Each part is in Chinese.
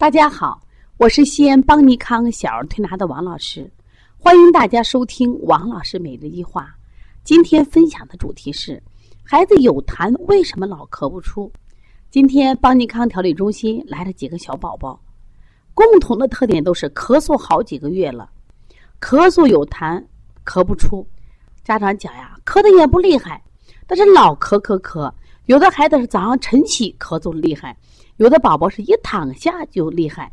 大家好，我是西安邦尼康小儿推拿的王老师，欢迎大家收听王老师每日一话。今天分享的主题是：孩子有痰为什么老咳不出？今天邦尼康调理中心来了几个小宝宝，共同的特点都是咳嗽好几个月了，咳嗽有痰咳不出。家长讲呀，咳的也不厉害，但是老咳咳咳。有的孩子是早上晨起咳嗽厉害，有的宝宝是一躺下就厉害，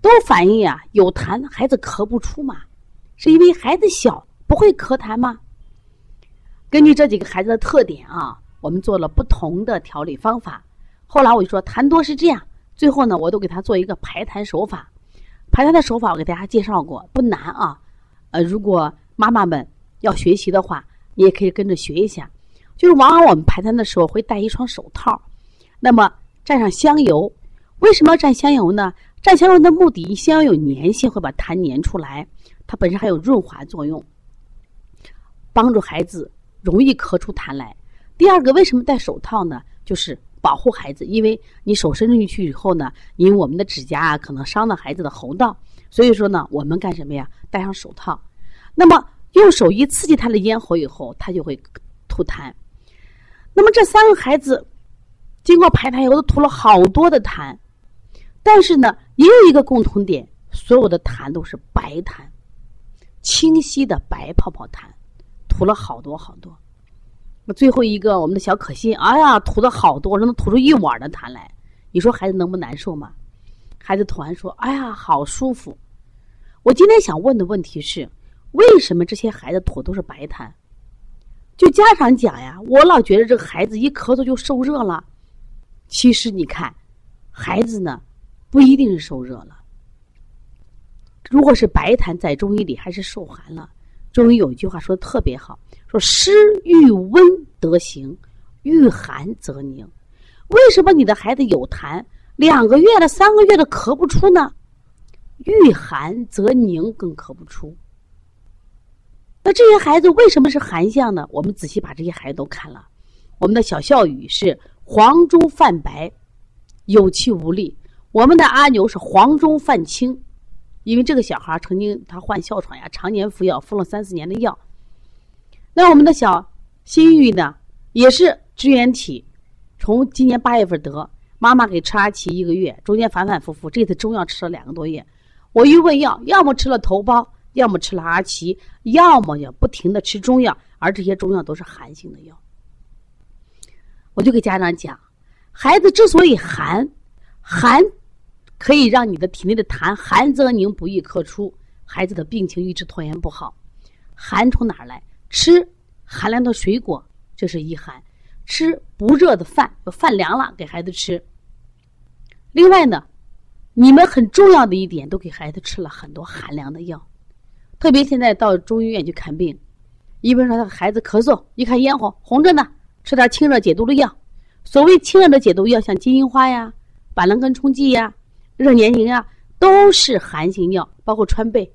都反映呀有痰，孩子咳不出嘛，是因为孩子小不会咳痰吗？根据这几个孩子的特点啊，我们做了不同的调理方法。后来我就说痰多是这样，最后呢，我都给他做一个排痰手法。排痰的手法我给大家介绍过，不难啊。呃，如果妈妈们要学习的话，你也可以跟着学一下。就是往往我们排痰的时候会戴一双手套，那么蘸上香油。为什么要蘸香油呢？蘸香油的目的，香油有粘性，会把痰粘出来，它本身还有润滑作用，帮助孩子容易咳出痰来。第二个，为什么戴手套呢？就是保护孩子，因为你手伸进去以后呢，因为我们的指甲啊可能伤到孩子的喉道，所以说呢，我们干什么呀？戴上手套。那么用手一刺激他的咽喉以后，他就会吐痰。那么这三个孩子经过排痰以后都吐了好多的痰，但是呢，也有一个共同点，所有的痰都是白痰，清晰的白泡泡痰，吐了好多好多。那最后一个我们的小可心，哎呀，吐了好多，能吐出一碗的痰来。你说孩子能不难受吗？孩子吐完说：“哎呀，好舒服。”我今天想问的问题是：为什么这些孩子吐都是白痰？就家长讲呀，我老觉得这个孩子一咳嗽就受热了。其实你看，孩子呢不一定是受热了。如果是白痰，在中医里还是受寒了。中医有一句话说的特别好，说湿遇温得行，遇寒则凝。为什么你的孩子有痰，两个月了、三个月的咳不出呢？遇寒则凝，更咳不出。那这些孩子为什么是寒象呢？我们仔细把这些孩子都看了。我们的小笑语是黄中泛白，有气无力；我们的阿牛是黄中泛青，因为这个小孩曾经他患哮喘呀，常年服药，服了三四年的药。那我们的小新玉呢，也是支原体，从今年八月份得，妈妈给吃阿奇一个月，中间反反复复，这次中药吃了两个多月。我一问药，要么吃了头孢。要么吃了阿奇，要么要不停的吃中药，而这些中药都是寒性的药。我就给家长讲，孩子之所以寒，寒可以让你的体内的痰寒则凝，不易咳出，孩子的病情一直拖延不好。寒从哪儿来？吃寒凉的水果，这是一寒；吃不热的饭，饭凉了给孩子吃。另外呢，你们很重要的一点，都给孩子吃了很多寒凉的药。特别现在到中医院去看病，医生说他孩子咳嗽，一看咽喉红着呢，吃点清热解毒的药。所谓清热的解毒药，像金银花呀、板蓝根冲剂呀、热年宁呀，都是寒性药。包括川贝，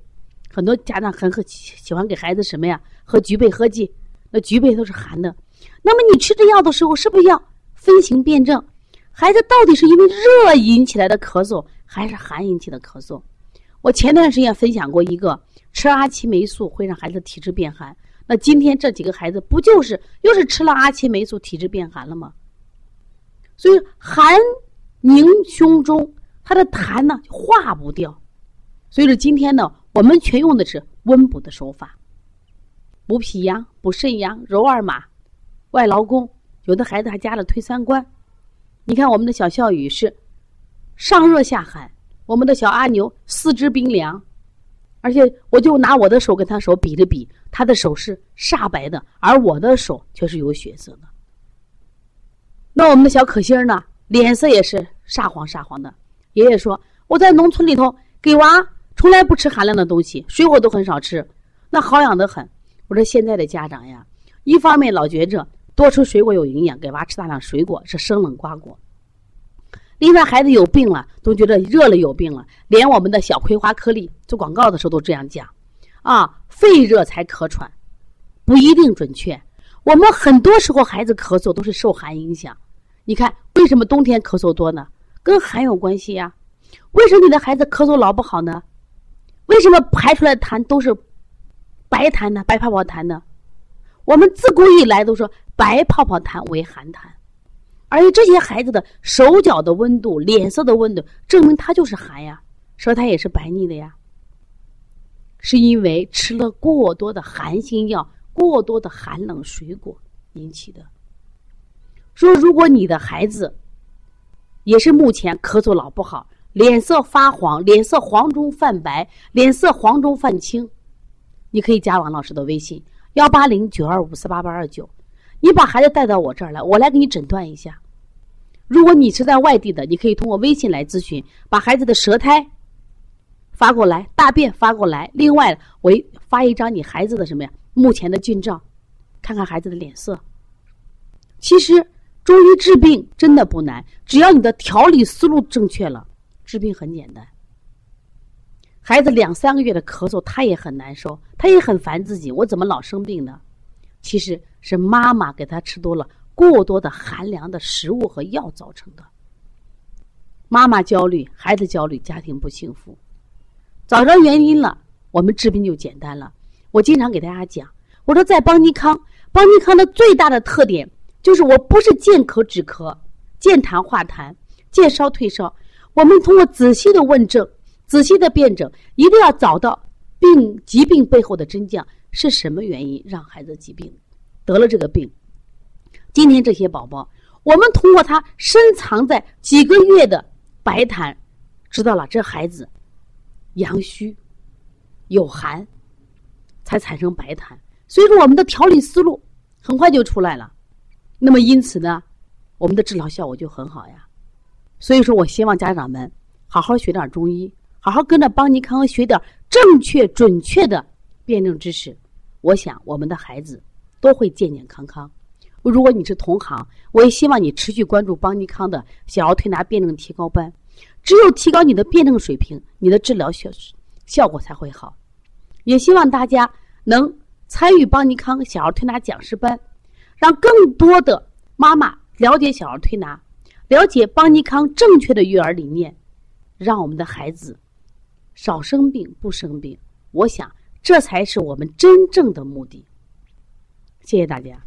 很多家长很很喜欢给孩子什么呀？喝菊贝喝剂，那菊贝都是寒的。那么你吃这药的时候，是不是要分型辨证？孩子到底是因为热引起来的咳嗽，还是寒引起的咳嗽？我前段时间分享过一个。吃阿奇霉素会让孩子体质变寒，那今天这几个孩子不就是又是吃了阿奇霉素体质变寒了吗？所以寒凝胸中，他的痰呢化不掉，所以说今天呢，我们全用的是温补的手法，补脾阳、补肾阳、揉二马、外劳宫，有的孩子还加了推三关。你看我们的小笑语是上热下寒，我们的小阿牛四肢冰凉。而且，我就拿我的手跟他手比了比，他的手是煞白的，而我的手却是有血色的。那我们的小可心儿呢，脸色也是煞黄煞黄的。爷爷说，我在农村里头给娃从来不吃寒凉的东西，水果都很少吃，那好养的很。我说现在的家长呀，一方面老觉着多吃水果有营养，给娃吃大量水果是生冷瓜果。另外，孩子有病了，都觉得热了有病了。连我们的小葵花颗粒做广告的时候都这样讲，啊，肺热才咳喘，不一定准确。我们很多时候孩子咳嗽都是受寒影响。你看，为什么冬天咳嗽多呢？跟寒有关系呀。为什么你的孩子咳嗽老不好呢？为什么排出来的痰都是白痰呢？白泡泡痰呢？我们自古以来都说白泡泡痰为寒痰，而且这些孩子的手脚的温度、脸色的温度，证明他就是寒呀，舌苔也是白腻的呀。是因为吃了过多的寒性药、过多的寒冷水果引起的。说如果你的孩子也是目前咳嗽老不好。脸色发黄，脸色黄中泛白，脸色黄中泛青，你可以加王老师的微信幺八零九二五四八八二九，你把孩子带到我这儿来，我来给你诊断一下。如果你是在外地的，你可以通过微信来咨询，把孩子的舌苔发过来，大便发过来，另外我发一张你孩子的什么呀？目前的近照，看看孩子的脸色。其实中医治病真的不难，只要你的调理思路正确了。治病很简单。孩子两三个月的咳嗽，他也很难受，他也很烦自己。我怎么老生病呢？其实是妈妈给他吃多了过多的寒凉的食物和药造成的。妈妈焦虑，孩子焦虑，家庭不幸福。找着原因了，我们治病就简单了。我经常给大家讲，我说在邦尼康，邦尼康的最大的特点就是我不是见咳止咳，见痰化痰，见烧退烧。我们通过仔细的问诊、仔细的辩证，一定要找到病疾病背后的真相是什么原因让孩子疾病得了这个病。今天这些宝宝，我们通过他深藏在几个月的白痰，知道了这孩子阳虚有寒，才产生白痰。所以说，我们的调理思路很快就出来了。那么因此呢，我们的治疗效果就很好呀。所以说，我希望家长们好好学点中医，好好跟着邦尼康学点正确、准确的辩证知识。我想，我们的孩子都会健健康康。如果你是同行，我也希望你持续关注邦尼康的小儿推拿辩证提高班。只有提高你的辩证水平，你的治疗效效果才会好。也希望大家能参与邦尼康小儿推拿讲师班，让更多的妈妈了解小儿推拿。了解邦尼康正确的育儿理念，让我们的孩子少生病、不生病。我想，这才是我们真正的目的。谢谢大家。